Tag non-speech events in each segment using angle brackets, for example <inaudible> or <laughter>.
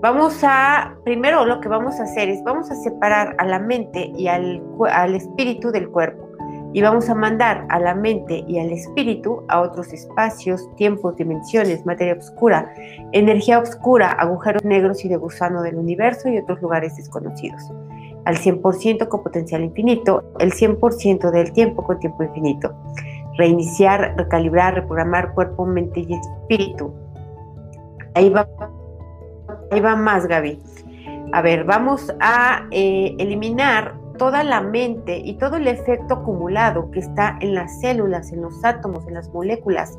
Vamos a, primero lo que vamos a hacer es, vamos a separar a la mente y al, al espíritu del cuerpo y vamos a mandar a la mente y al espíritu a otros espacios, tiempos, dimensiones, materia oscura, energía oscura, agujeros negros y de gusano del universo y otros lugares desconocidos. Al 100% con potencial infinito, el 100% del tiempo con tiempo infinito. Reiniciar, recalibrar, reprogramar cuerpo, mente y espíritu. Ahí va, ahí va más, Gaby. A ver, vamos a eh, eliminar toda la mente y todo el efecto acumulado que está en las células, en los átomos, en las moléculas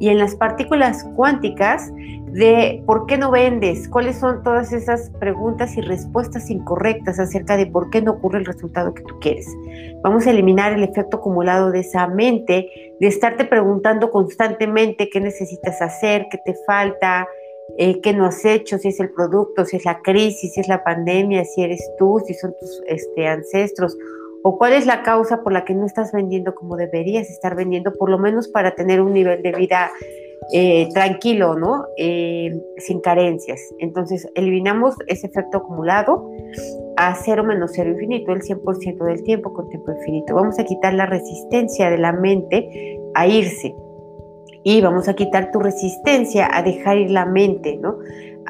y en las partículas cuánticas de por qué no vendes, cuáles son todas esas preguntas y respuestas incorrectas acerca de por qué no ocurre el resultado que tú quieres. Vamos a eliminar el efecto acumulado de esa mente, de estarte preguntando constantemente qué necesitas hacer, qué te falta, eh, qué no has hecho, si es el producto, si es la crisis, si es la pandemia, si eres tú, si son tus este, ancestros, o cuál es la causa por la que no estás vendiendo como deberías estar vendiendo, por lo menos para tener un nivel de vida eh, tranquilo, ¿no? Eh, sin carencias. Entonces, eliminamos ese efecto acumulado a cero menos cero infinito, el 100% del tiempo con tiempo infinito. Vamos a quitar la resistencia de la mente a irse y vamos a quitar tu resistencia a dejar ir la mente, ¿no?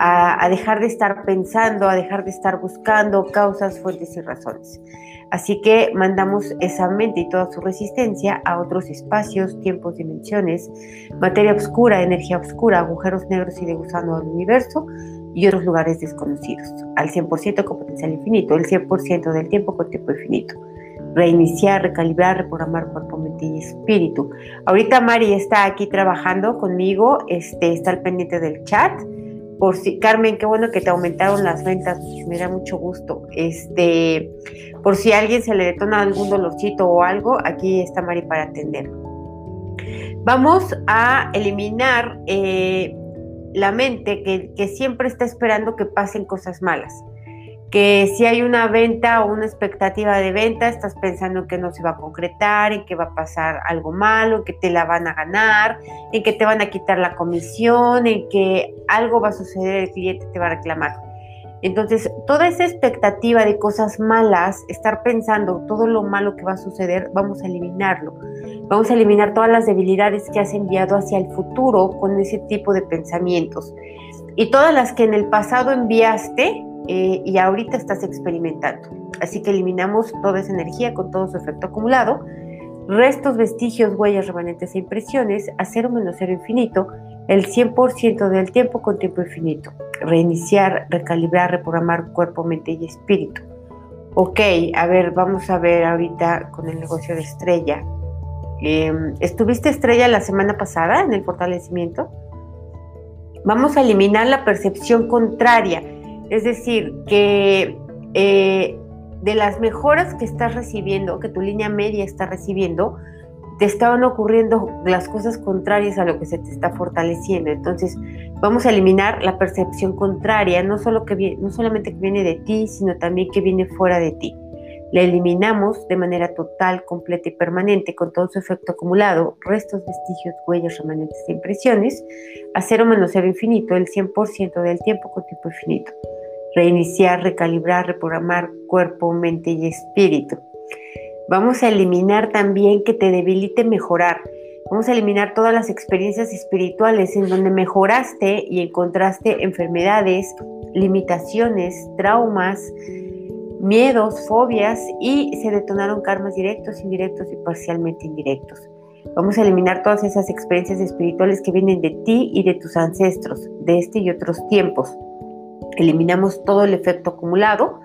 A, dejar de estar pensando, a dejar de estar buscando causas, fuentes y razones. Así que mandamos esa mente y toda su resistencia a otros espacios, tiempos, dimensiones, materia oscura, energía oscura, agujeros negros y de gusano del universo y otros lugares desconocidos, al 100% con potencial infinito, el 100% del tiempo con tiempo infinito reiniciar, recalibrar, reprogramar cuerpo, mente y espíritu. Ahorita Mari está aquí trabajando conmigo, este, está al pendiente del chat. Por si, Carmen, qué bueno que te aumentaron las ventas, me da mucho gusto. Este, por si a alguien se le detona algún dolorcito o algo, aquí está Mari para atender. Vamos a eliminar eh, la mente que siempre está esperando que pasen cosas malas que si hay una venta o una expectativa de venta, estás pensando que no se va a concretar, en que va a pasar algo malo, que te la van a ganar, en que te van a quitar la comisión, en que algo va a suceder, el cliente te va a reclamar. Entonces, toda esa expectativa de cosas malas, estar pensando todo lo malo que va a suceder, vamos a eliminarlo. Vamos a eliminar todas las debilidades que has enviado hacia el futuro con ese tipo de pensamientos. Y todas las que en el pasado enviaste, eh, y ahorita estás experimentando. Así que eliminamos toda esa energía con todo su efecto acumulado. Restos, vestigios, huellas, remanentes e impresiones a cero menos cero infinito, el 100% del tiempo con tiempo infinito. Reiniciar, recalibrar, reprogramar cuerpo, mente y espíritu. Ok, a ver, vamos a ver ahorita con el negocio de estrella. Em, ¿Estuviste estrella la semana pasada en el fortalecimiento? Vamos a eliminar la percepción contraria es decir, que eh, de las mejoras que estás recibiendo, que tu línea media está recibiendo, te estaban ocurriendo las cosas contrarias a lo que se te está fortaleciendo. Entonces, vamos a eliminar la percepción contraria, no, solo que, no solamente que viene de ti, sino también que viene fuera de ti. La eliminamos de manera total, completa y permanente, con todo su efecto acumulado, restos, vestigios, huellas, remanentes e impresiones, a cero menos cero infinito, el 100% del tiempo con tiempo infinito reiniciar, recalibrar, reprogramar cuerpo, mente y espíritu. Vamos a eliminar también que te debilite mejorar. Vamos a eliminar todas las experiencias espirituales en donde mejoraste y encontraste enfermedades, limitaciones, traumas, miedos, fobias y se detonaron karmas directos, indirectos y parcialmente indirectos. Vamos a eliminar todas esas experiencias espirituales que vienen de ti y de tus ancestros, de este y otros tiempos. Eliminamos todo el efecto acumulado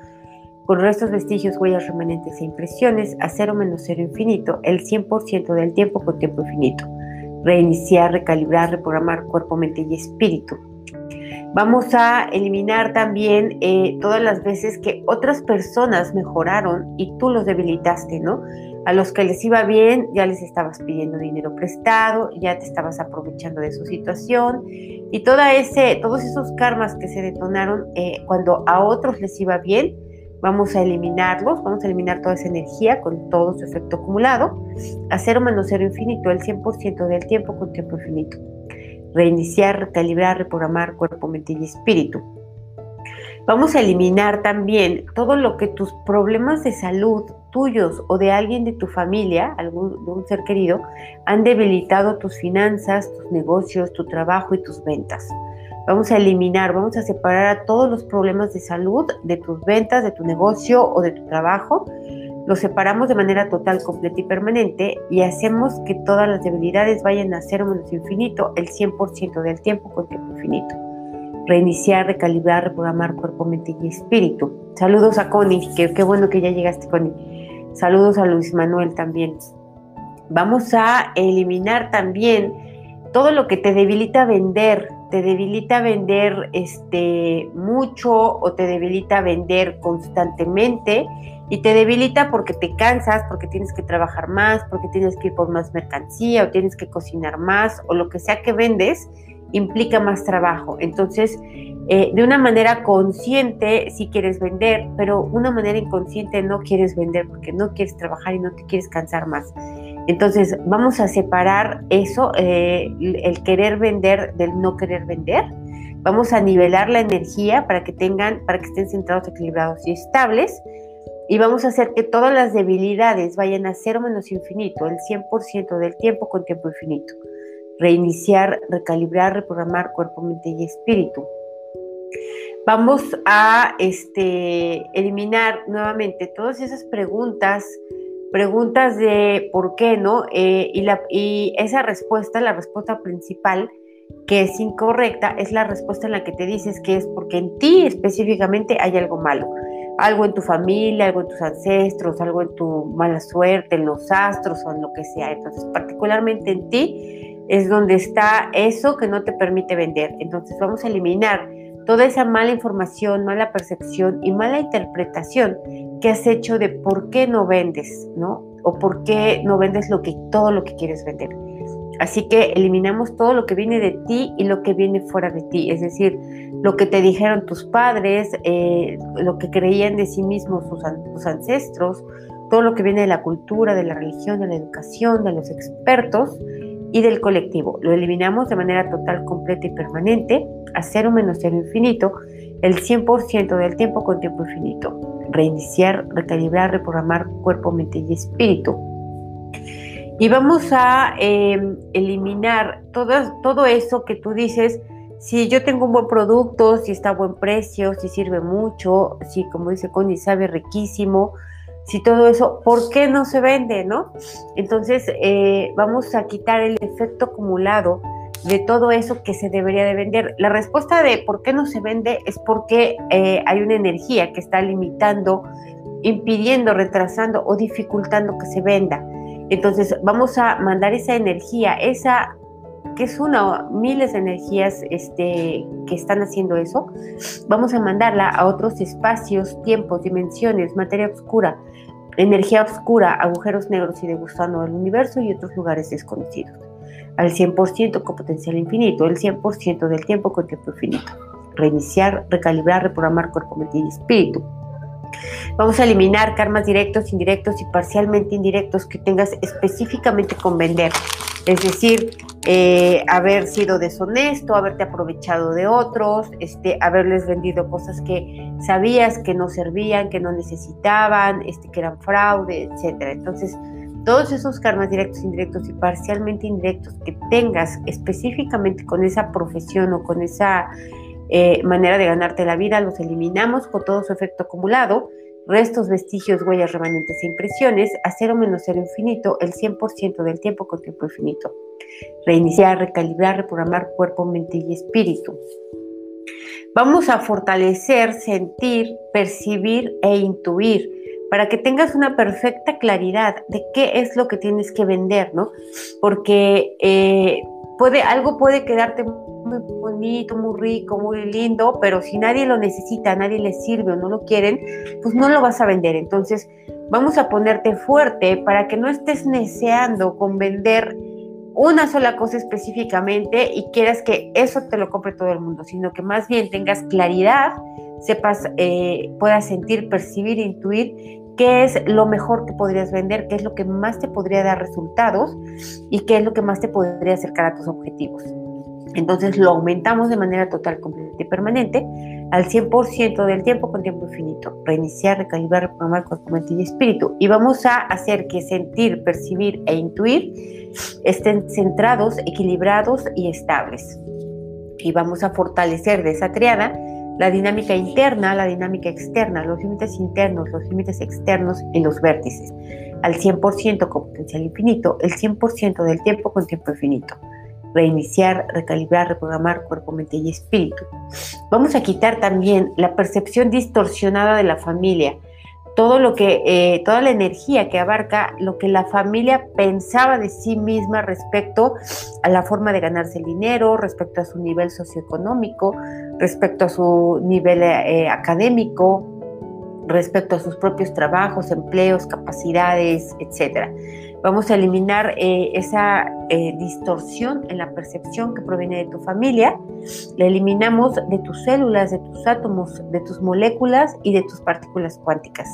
con restos, vestigios, huellas remanentes e impresiones a cero menos cero infinito, el 100% del tiempo con tiempo infinito. Reiniciar, recalibrar, reprogramar cuerpo, mente y espíritu. Vamos a eliminar también eh, todas las veces que otras personas mejoraron y tú los debilitaste, ¿no? A los que les iba bien ya les estabas pidiendo dinero prestado, ya te estabas aprovechando de su situación y toda ese, todos esos karmas que se detonaron eh, cuando a otros les iba bien, vamos a eliminarlos, vamos a eliminar toda esa energía con todo su efecto acumulado, a cero menos cero infinito, el 100% del tiempo con tiempo infinito. Reiniciar, recalibrar, reprogramar cuerpo, mente y espíritu. Vamos a eliminar también todo lo que tus problemas de salud tuyos o de alguien de tu familia, algún de un ser querido, han debilitado tus finanzas, tus negocios, tu trabajo y tus ventas. Vamos a eliminar, vamos a separar a todos los problemas de salud de tus ventas, de tu negocio o de tu trabajo. Los separamos de manera total, completa y permanente y hacemos que todas las debilidades vayan a cero menos infinito el 100% del tiempo con tiempo infinito reiniciar, recalibrar, reprogramar cuerpo, mente y espíritu. Saludos a Connie, qué bueno que ya llegaste, Connie. Saludos a Luis Manuel también. Vamos a eliminar también todo lo que te debilita vender, te debilita vender este mucho o te debilita vender constantemente y te debilita porque te cansas, porque tienes que trabajar más, porque tienes que ir por más mercancía o tienes que cocinar más o lo que sea que vendes implica más trabajo. Entonces, eh, de una manera consciente si quieres vender, pero una manera inconsciente no quieres vender porque no quieres trabajar y no te quieres cansar más. Entonces, vamos a separar eso, eh, el querer vender del no querer vender. Vamos a nivelar la energía para que tengan, para que estén centrados, equilibrados y estables. Y vamos a hacer que todas las debilidades vayan a cero menos infinito, el 100% del tiempo con tiempo infinito reiniciar, recalibrar, reprogramar cuerpo, mente y espíritu. Vamos a este, eliminar nuevamente todas esas preguntas, preguntas de por qué, ¿no? Eh, y, y esa respuesta, la respuesta principal que es incorrecta, es la respuesta en la que te dices que es porque en ti específicamente hay algo malo algo en tu familia, algo en tus ancestros, algo en tu mala suerte, en los astros o en lo que sea. Entonces, particularmente en ti es donde está eso que no te permite vender. Entonces vamos a eliminar toda esa mala información, mala percepción y mala interpretación que has hecho de por qué no vendes, ¿no? O por qué no vendes lo que, todo lo que quieres vender. Así que eliminamos todo lo que viene de ti y lo que viene fuera de ti, es decir, lo que te dijeron tus padres, eh, lo que creían de sí mismos tus ancestros, todo lo que viene de la cultura, de la religión, de la educación, de los expertos, y del colectivo. Lo eliminamos de manera total, completa y permanente a cero menos cero infinito, el 100% del tiempo con tiempo infinito. Reiniciar, recalibrar, reprogramar cuerpo, mente y espíritu. Y vamos a em, eliminar todo, todo eso que tú dices, si yo tengo un buen producto, si está a buen precio, si sirve mucho, si como dice Connie, sabe riquísimo, si todo eso, ¿por qué no se vende, no? Entonces, eh, vamos a quitar el efecto acumulado de todo eso que se debería de vender. La respuesta de por qué no se vende es porque eh, hay una energía que está limitando, impidiendo, retrasando o dificultando que se venda. Entonces, vamos a mandar esa energía, esa que es una miles de energías este, que están haciendo eso, vamos a mandarla a otros espacios, tiempos, dimensiones, materia oscura, energía oscura, agujeros negros y de gusano del universo y otros lugares desconocidos. Al 100% con potencial infinito, el 100% del tiempo con tiempo infinito. Reiniciar, recalibrar, reprogramar cuerpo, mente y espíritu. Vamos a eliminar karmas directos, indirectos y parcialmente indirectos que tengas específicamente con vender. Es decir, eh, haber sido deshonesto, haberte aprovechado de otros, este, haberles vendido cosas que sabías que no servían, que no necesitaban, este, que eran fraude, etcétera. Entonces, todos esos karmas directos, indirectos y parcialmente indirectos que tengas específicamente con esa profesión o con esa eh, manera de ganarte la vida, los eliminamos con todo su efecto acumulado restos, vestigios, huellas, remanentes e impresiones a cero menos cero infinito el 100% del tiempo con tiempo infinito. Reiniciar, recalibrar, reprogramar cuerpo, mente y espíritu. Vamos a fortalecer, sentir, percibir e intuir para que tengas una perfecta claridad de qué es lo que tienes que vender, ¿no? Porque eh, puede, algo puede quedarte muy bonito, muy rico, muy lindo, pero si nadie lo necesita, nadie le sirve o no lo quieren, pues no lo vas a vender. Entonces, vamos a ponerte fuerte para que no estés neceando con vender una sola cosa específicamente y quieras que eso te lo compre todo el mundo, sino que más bien tengas claridad, sepas, eh, puedas sentir, percibir, intuir qué es lo mejor que podrías vender, qué es lo que más te podría dar resultados y qué es lo que más te podría acercar a tus objetivos. Entonces lo aumentamos de manera total, completa y permanente al 100% del tiempo con tiempo infinito. Reiniciar, recalibrar, reprogramar cuerpo, mente y espíritu. Y vamos a hacer que sentir, percibir e intuir estén centrados, equilibrados y estables. Y vamos a fortalecer de esa triada la dinámica interna, la dinámica externa, los límites internos, los límites externos y los vértices. Al 100% con potencial infinito, el 100% del tiempo con tiempo infinito reiniciar, recalibrar, reprogramar cuerpo, mente y espíritu. Vamos a quitar también la percepción distorsionada de la familia, todo lo que, eh, toda la energía que abarca lo que la familia pensaba de sí misma respecto a la forma de ganarse el dinero, respecto a su nivel socioeconómico, respecto a su nivel eh, académico, respecto a sus propios trabajos, empleos, capacidades, etcétera. Vamos a eliminar eh, esa eh, distorsión en la percepción que proviene de tu familia. La eliminamos de tus células, de tus átomos, de tus moléculas y de tus partículas cuánticas.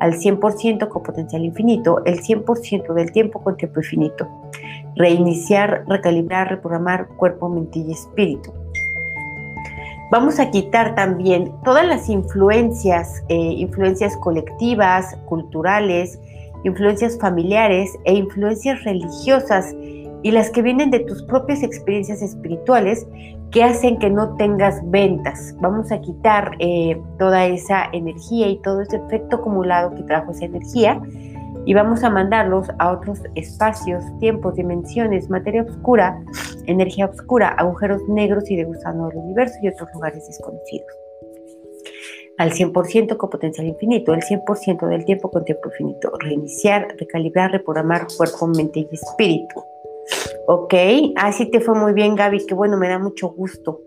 Al 100% con potencial infinito, el 100% del tiempo con tiempo infinito. Reiniciar, recalibrar, reprogramar cuerpo, mente y espíritu. Vamos a quitar también todas las influencias, eh, influencias colectivas, culturales, influencias familiares e influencias religiosas y las que vienen de tus propias experiencias espirituales que hacen que no tengas ventas. Vamos a quitar eh, toda esa energía y todo ese efecto acumulado que trajo esa energía y vamos a mandarlos a otros espacios, tiempos, dimensiones, materia oscura, energía oscura, agujeros negros y de gusano del universo y otros lugares desconocidos al 100% con potencial infinito, el 100% del tiempo con tiempo infinito. Reiniciar, recalibrar, reprogramar cuerpo, mente y espíritu. Ok, así te fue muy bien Gaby, que bueno, me da mucho gusto.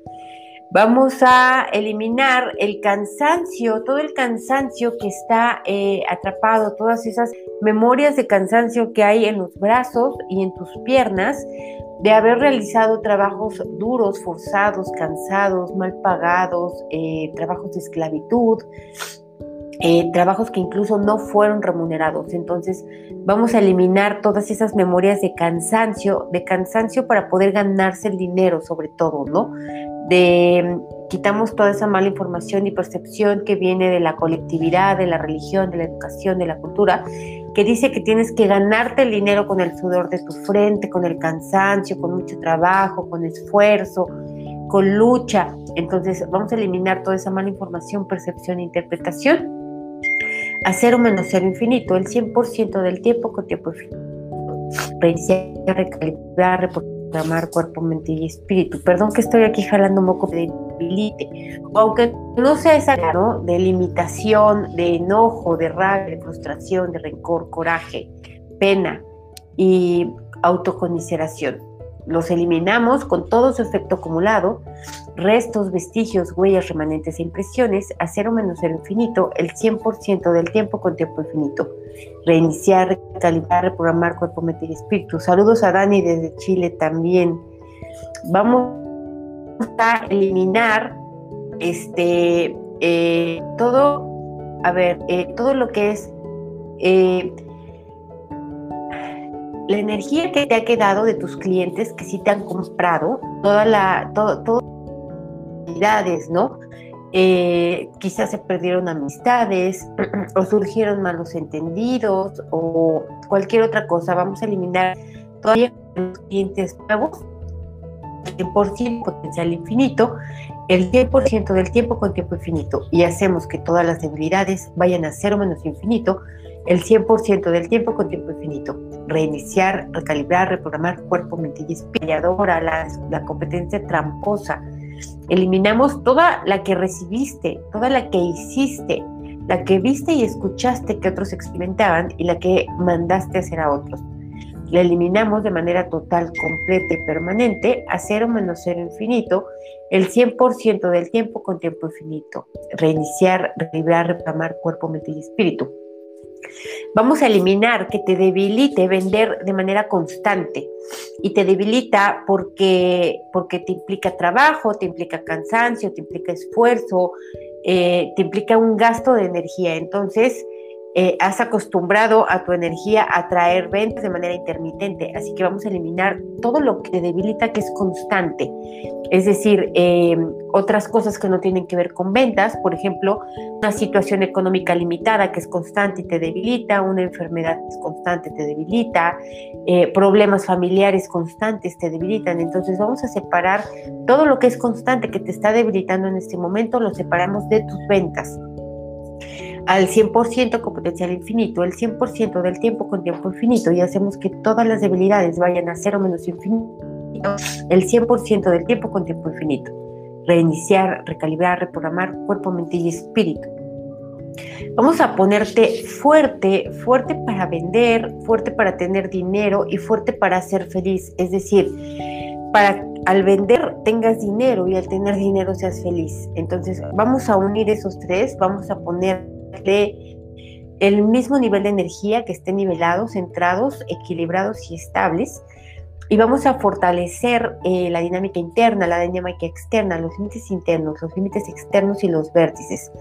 Vamos a eliminar el cansancio, todo el cansancio que está eh, atrapado, todas esas memorias de cansancio que hay en los brazos y en tus piernas de haber realizado trabajos duros, forzados, cansados, mal pagados, eh, trabajos de esclavitud, eh, trabajos que incluso no fueron remunerados. Entonces vamos a eliminar todas esas memorias de cansancio, de cansancio para poder ganarse el dinero sobre todo, ¿no? De quitamos toda esa mala información y percepción que viene de la colectividad, de la religión, de la educación, de la cultura que dice que tienes que ganarte el dinero con el sudor de tu frente, con el cansancio, con mucho trabajo, con esfuerzo, con lucha. Entonces vamos a eliminar toda esa mala información, percepción e interpretación a cero menos cero infinito, el 100% del tiempo con tiempo infinito. Reiniciar, recalibrar, reprogramar cuerpo, mente y espíritu. Perdón que estoy aquí jalando un poco de debilite. Aunque no sea esa, ¿no? De limitación, de enojo, de rabia, de frustración, de rencor, coraje, pena y autocomiseración. Los eliminamos con todo su efecto acumulado, restos, vestigios, huellas, remanentes e impresiones, a cero menos el infinito, el 100% del tiempo con tiempo infinito. Reiniciar, recalibrar, reprogramar cuerpo, mente y espíritu. Saludos a Dani desde Chile también. Vamos a eliminar este, eh, todo, a ver, eh, todo lo que es eh, la energía que te ha quedado de tus clientes que sí te han comprado, toda la, todo, todo ¿no? quizás se perdieron amistades <clears throat> o surgieron malos entendidos o cualquier otra cosa. Vamos a eliminar todavía los clientes nuevos 100% potencial infinito, el 100% del tiempo con tiempo infinito y hacemos que todas las debilidades vayan a cero menos infinito, el 100% del tiempo con tiempo infinito. Reiniciar, recalibrar, reprogramar cuerpo, mente y espíritu, la, competencia tramposa. Eliminamos toda la que recibiste, toda la que hiciste, la que viste y escuchaste que otros experimentaban y la que mandaste hacer a otros la eliminamos de manera total, completa y permanente a cero menos cero infinito, el 100% del tiempo con tiempo infinito. Reiniciar, reibrar, reclamar cuerpo, mente y espíritu. Vamos a eliminar que te debilite vender de manera constante y te debilita porque, porque te implica trabajo, te implica cansancio, te implica esfuerzo, eh, te implica un gasto de energía. Entonces, eh, has acostumbrado a tu energía a traer ventas de manera intermitente, así que vamos a eliminar todo lo que debilita que es constante, es decir, eh, otras cosas que no tienen que ver con ventas, por ejemplo, una situación económica limitada que es constante y te debilita, una enfermedad constante te debilita, eh, problemas familiares constantes te debilitan, entonces vamos a separar todo lo que es constante que te está debilitando en este momento, lo separamos de tus ventas al 100% con potencial infinito, el 100% del tiempo con tiempo infinito y hacemos que todas las debilidades vayan a cero menos infinito, el 100% del tiempo con tiempo infinito. Reiniciar, recalibrar, reprogramar cuerpo, mente y espíritu. Vamos a ponerte fuerte, fuerte para vender, fuerte para tener dinero y fuerte para ser feliz. Es decir, para al vender tengas dinero y al tener dinero seas feliz. Entonces vamos a unir esos tres, vamos a poner de el mismo nivel de energía, que estén nivelados, centrados, equilibrados y estables. Y vamos a fortalecer eh, la dinámica interna, la dinámica externa, los límites internos, los límites externos y los vértices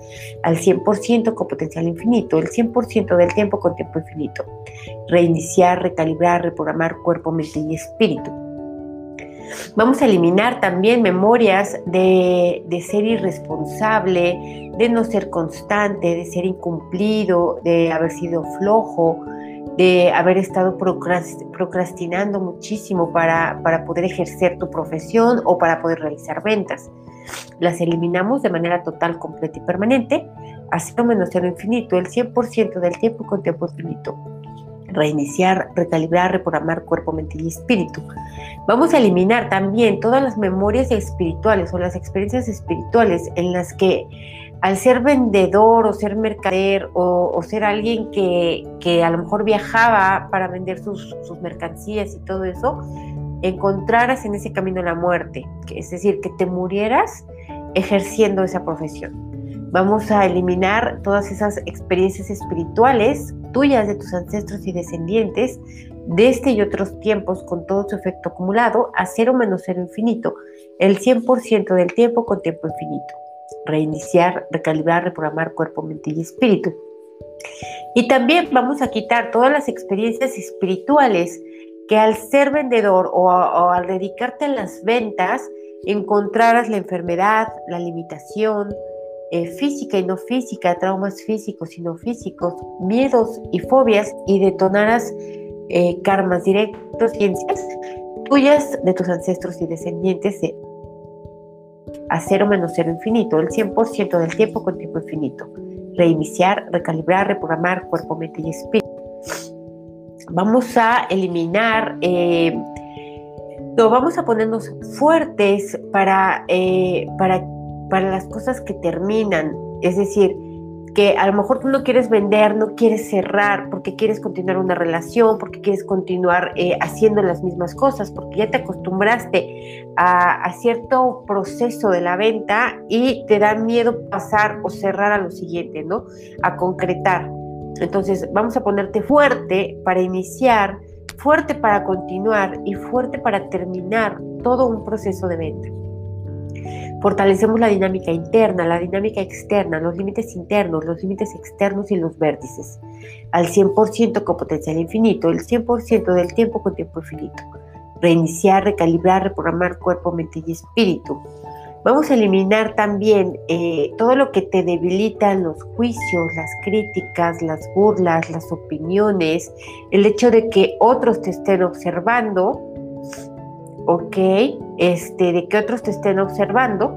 al 100% con potencial infinito, el 100% del tiempo con tiempo infinito. Reiniciar, recalibrar, reprogramar cuerpo, mente y espíritu. Vamos a eliminar también memorias de, ser irresponsable, de no ser constante, de ser incumplido, de haber sido flojo, de haber estado procrastinando muchísimo para, para poder ejercer tu profesión o para poder realizar ventas. Las eliminamos de manera total, completa y permanente, así menos cero infinito, el 100% del tiempo con tiempo infinito reiniciar, recalibrar, reprogramar cuerpo, mente y espíritu. Vamos a eliminar también todas las memorias espirituales o las experiencias espirituales en las que al ser vendedor o ser mercader o, ser alguien que, que, a lo mejor viajaba para vender sus, sus, mercancías y todo eso, encontraras en ese camino la muerte, es decir, que te murieras ejerciendo esa profesión. Vamos a eliminar todas esas experiencias espirituales tuyas, de tus ancestros y descendientes, de este y otros tiempos con todo su efecto acumulado a cero menos cero infinito, el 100% del tiempo con tiempo infinito. Reiniciar, recalibrar, reprogramar cuerpo, mente y espíritu. Y también vamos a quitar todas las experiencias espirituales que al ser vendedor o, al dedicarte a las ventas encontraras la enfermedad, la limitación, eh, física y no física, traumas físicos y no físicos, miedos y fobias y detonaras eh, karmas directos, ciencias tuyas de tus ancestros y descendientes de a cero menos cero infinito, el 100% del tiempo con tiempo infinito. Reiniciar, recalibrar, reprogramar cuerpo, mente y espíritu. Vamos a eliminar, eh, no, vamos a ponernos fuertes para, para para las cosas que terminan. Es decir, que a lo mejor tú no quieres vender, no quieres cerrar, porque quieres continuar una relación, porque quieres continuar eh, haciendo las mismas cosas, porque ya te acostumbraste a, a, cierto proceso de la venta y te da miedo pasar o cerrar a lo siguiente, ¿no? A concretar. Entonces, vamos a ponerte fuerte para iniciar, fuerte para continuar y fuerte para terminar todo un proceso de venta. Fortalecemos la dinámica interna, la dinámica externa, los límites internos, los límites externos y los vértices. Al 100% con potencial infinito, el 100% del tiempo con tiempo infinito. Reiniciar, recalibrar, reprogramar cuerpo, mente y espíritu. Vamos a eliminar también eh, todo lo que te debilita, los juicios, las críticas, las burlas, las opiniones, el hecho de que otros te estén observando ¿ok? Este, de que otros te estén observando.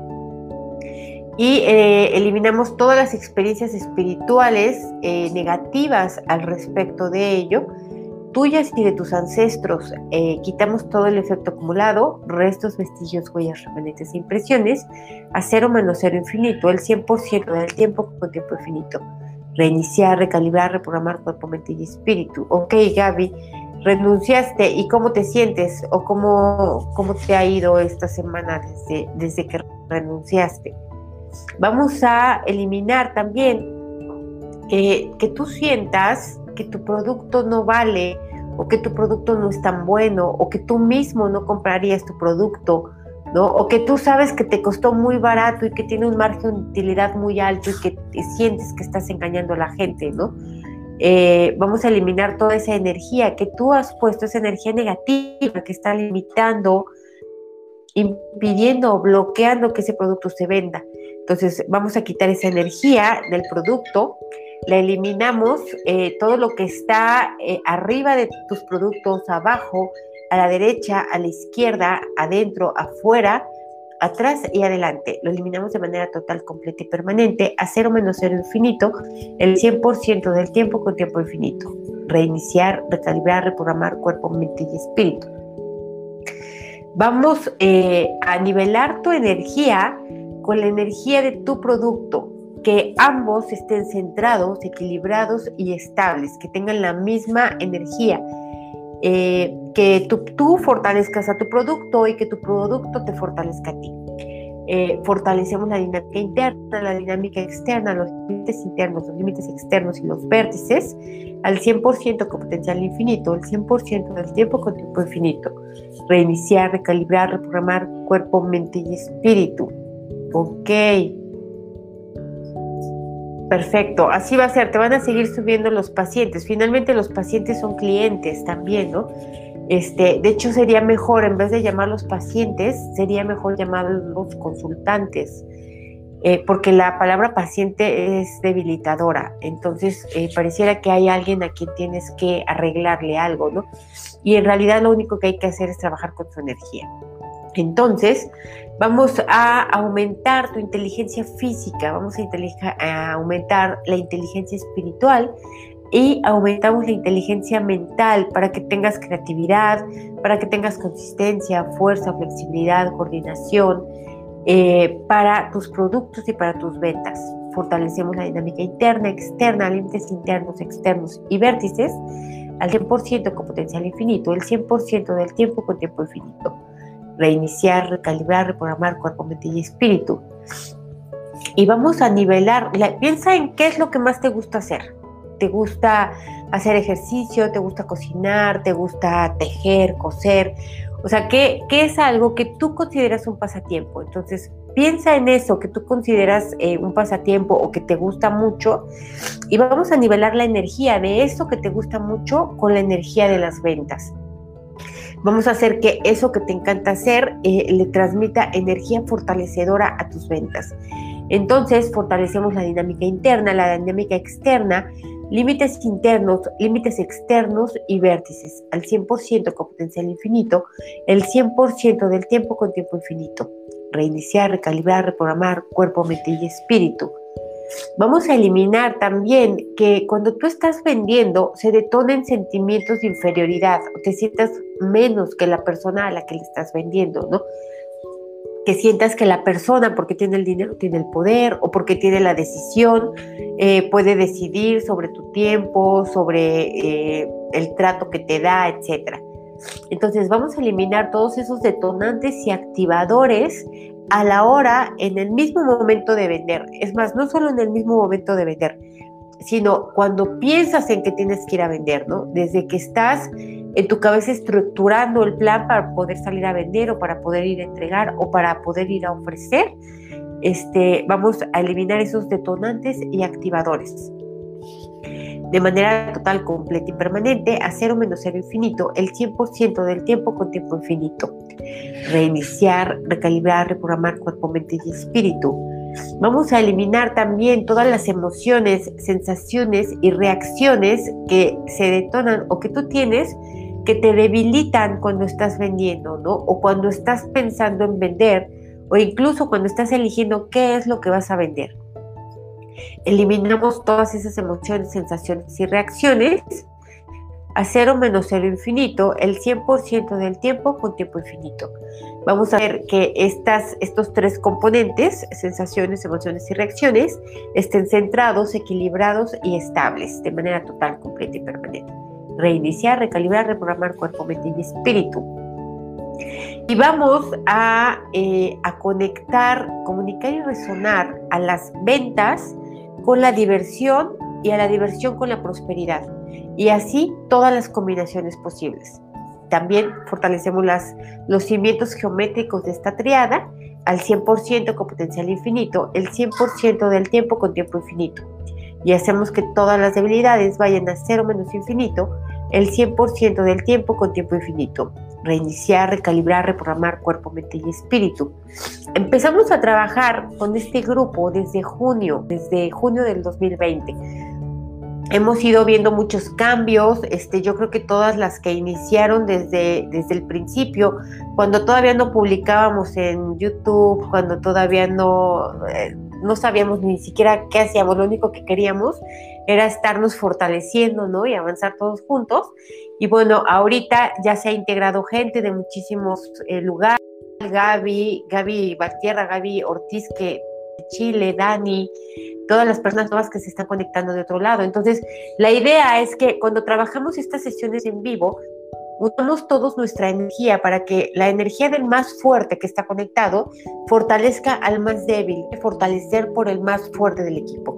Y eh, eliminamos todas las experiencias espirituales eh, negativas al respecto de ello, tuyas y de tus ancestros. Eh, quitamos todo el efecto acumulado, restos, vestigios, huellas, remanentes e impresiones, a cero menos cero infinito, el 100% del tiempo con tiempo infinito. Reiniciar, recalibrar, reprogramar cuerpo, mente y espíritu. Ok, Gaby, renunciaste y cómo te sientes o cómo, cómo te ha ido esta semana desde, desde que renunciaste. Vamos a eliminar también que, que tú sientas que tu producto no vale o que tu producto no es tan bueno o que tú mismo no comprarías tu producto, ¿no? O que tú sabes que te costó muy barato y que tiene un margen de utilidad muy alto y que te sientes que estás engañando a la gente, ¿no? Eh, vamos a eliminar toda esa energía que tú has puesto, esa energía negativa que está limitando, impidiendo, bloqueando que ese producto se venda. Entonces vamos a quitar esa energía del producto, la eliminamos, eh, todo lo que está eh, arriba de tus productos, abajo, a la derecha, a la izquierda, adentro, afuera, atrás y adelante. Lo eliminamos de manera total, completa y permanente a cero menos cero infinito el 100% del tiempo con tiempo infinito. Reiniciar, recalibrar, reprogramar cuerpo, mente y espíritu. Vamos eh, a nivelar tu energía con la energía de tu producto, que ambos estén centrados, equilibrados y estables, que tengan la misma energía. Eh, que tú, fortalezcas a tu producto y que tu producto te fortalezca a ti. Eh, fortalecemos la dinámica interna, la dinámica externa, los límites internos, los límites externos y los vértices al 100% con potencial infinito, el 100% del tiempo con tiempo infinito. Reiniciar, recalibrar, reprogramar cuerpo, mente y espíritu. Ok. Perfecto, así va a ser, te van a seguir subiendo los pacientes. Finalmente los pacientes son clientes también, ¿no? Este, de hecho, sería mejor, en vez de llamarlos pacientes, sería mejor llamarlos consultantes, eh, porque la palabra paciente es debilitadora. Entonces, eh, pareciera que hay alguien a quien tienes que arreglarle algo, ¿no? Y en realidad lo único que hay que hacer es trabajar con su energía. Entonces, vamos a aumentar tu inteligencia física, vamos a, aumentar la inteligencia espiritual y aumentamos la inteligencia mental para que tengas creatividad, para que tengas consistencia, fuerza, flexibilidad, coordinación eh, para tus productos y para tus ventas. Fortalecemos la dinámica interna, externa, límites internos, externos y vértices al 100% con potencial infinito, el 100% del tiempo con tiempo infinito reiniciar, recalibrar, reprogramar cuerpo, mente y espíritu. Y vamos a nivelar, piensa en qué es lo que más te gusta hacer. ¿Te gusta hacer ejercicio? ¿Te gusta cocinar? ¿Te gusta tejer, coser? O sea, ¿qué, qué es algo que tú consideras un pasatiempo? Entonces, piensa en eso que tú consideras eh, un pasatiempo o que te gusta mucho y vamos a nivelar la energía de eso que te gusta mucho con la energía de las ventas. Vamos a hacer que eso que te encanta hacer eh, le transmita energía fortalecedora a tus ventas. Entonces, fortalecemos la dinámica interna, la dinámica externa, límites internos, límites externos y vértices al 100% con potencial infinito, el 100% del tiempo con tiempo infinito. Reiniciar, recalibrar, reprogramar cuerpo, mente y espíritu. Vamos a eliminar también que cuando tú estás vendiendo se detonen sentimientos de inferioridad te sientas menos que la persona a la que le estás vendiendo, ¿no? Que sientas que la persona, porque tiene el dinero, tiene el poder o porque tiene la decisión, eh, puede decidir sobre tu tiempo, sobre eh, el trato que te da, etc. Entonces vamos a eliminar todos esos detonantes y activadores a la hora, en el mismo momento de vender. Es más, no solo en el mismo momento de vender, sino cuando piensas en que tienes que ir a vender, ¿no? Desde que estás en tu cabeza estructurando el plan para poder salir a vender o para poder ir a entregar o para poder ir a ofrecer, este, vamos a eliminar esos detonantes y activadores de manera total, completa y permanente a cero menos cero infinito, el 100% del tiempo con tiempo infinito. Reiniciar, recalibrar, reprogramar cuerpo, mente y espíritu. Vamos a eliminar también todas las emociones, sensaciones y reacciones que se detonan o que tú tienes que te debilitan cuando estás vendiendo, ¿no? O cuando estás pensando en vender, o incluso cuando estás eligiendo qué es lo que vas a vender. Eliminamos todas esas emociones, sensaciones y reacciones a cero menos cero infinito el 100% del tiempo con tiempo infinito. Vamos a ver que estas, estos tres componentes, sensaciones, emociones y reacciones, estén centrados, equilibrados y estables de manera total, completa y permanente. Reiniciar, recalibrar, reprogramar cuerpo, mente y espíritu. Y vamos a, eh, a conectar, comunicar y resonar a las ventas con la diversión y a la diversión con la prosperidad. Y así todas las combinaciones posibles. También fortalecemos las, los cimientos geométricos de esta triada al 100% con potencial infinito, el 100% del tiempo con tiempo infinito. y hacemos que todas las debilidades vayan a cero menos infinito el 100% del tiempo con tiempo infinito. Reiniciar, recalibrar, reprogramar cuerpo, mente y espíritu. Empezamos a trabajar con este grupo desde junio, desde junio del 2020. Hemos ido viendo muchos cambios, este, yo creo que todas las que iniciaron desde, desde el principio, cuando todavía no publicábamos en YouTube, cuando todavía no, eh, no sabíamos ni siquiera qué hacíamos, lo único que queríamos era estarnos fortaleciendo, ¿no? Y avanzar todos juntos. Y bueno, ahorita ya se ha integrado gente de muchísimos eh, lugares, Gaby, Gaby Batierra, Gaby Ortiz, que Chile, Dani, todas las personas nuevas que se están conectando de otro lado. Entonces, la idea es que cuando trabajamos estas sesiones en vivo, Usamos todos nuestra energía para que la energía del más fuerte que está conectado fortalezca al más débil, fortalecer por el más fuerte del equipo.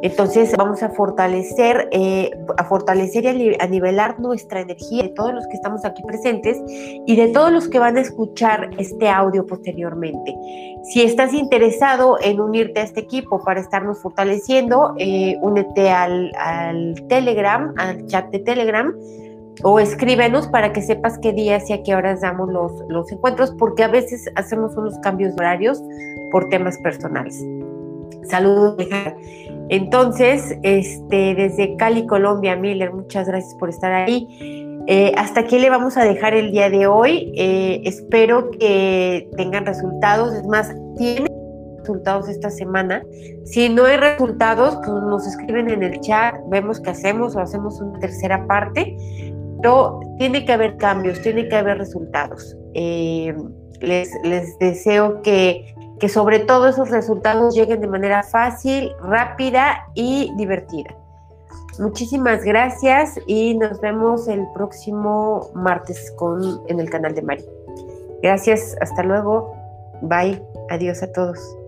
Entonces vamos a fortalecer, eh, a fortalecer y a nivelar nuestra energía de todos los que estamos aquí presentes y de todos los que van a escuchar este audio posteriormente. Si estás interesado en unirte a este equipo para estarnos fortaleciendo, eh, únete al, al Telegram, al chat de Telegram o escríbenos para que sepas qué días y a qué horas damos los, los encuentros, porque a veces hacemos unos cambios horarios por temas personales. Saludos, Entonces, este, desde Cali, Colombia, Miller, muchas gracias por estar ahí. Eh, hasta aquí le vamos a dejar el día de hoy. Eh, espero que tengan resultados. Es más, tienen resultados esta semana. Si no hay resultados, pues nos escriben en el chat, vemos qué hacemos o hacemos una tercera parte tiene que haber cambios, tiene que haber resultados. Eh, les, les, deseo que, que sobre todo esos resultados lleguen de manera fácil, rápida y divertida. Muchísimas gracias y nos vemos el próximo martes con, en el canal de Mari. Gracias, hasta luego. Bye, adiós a todos.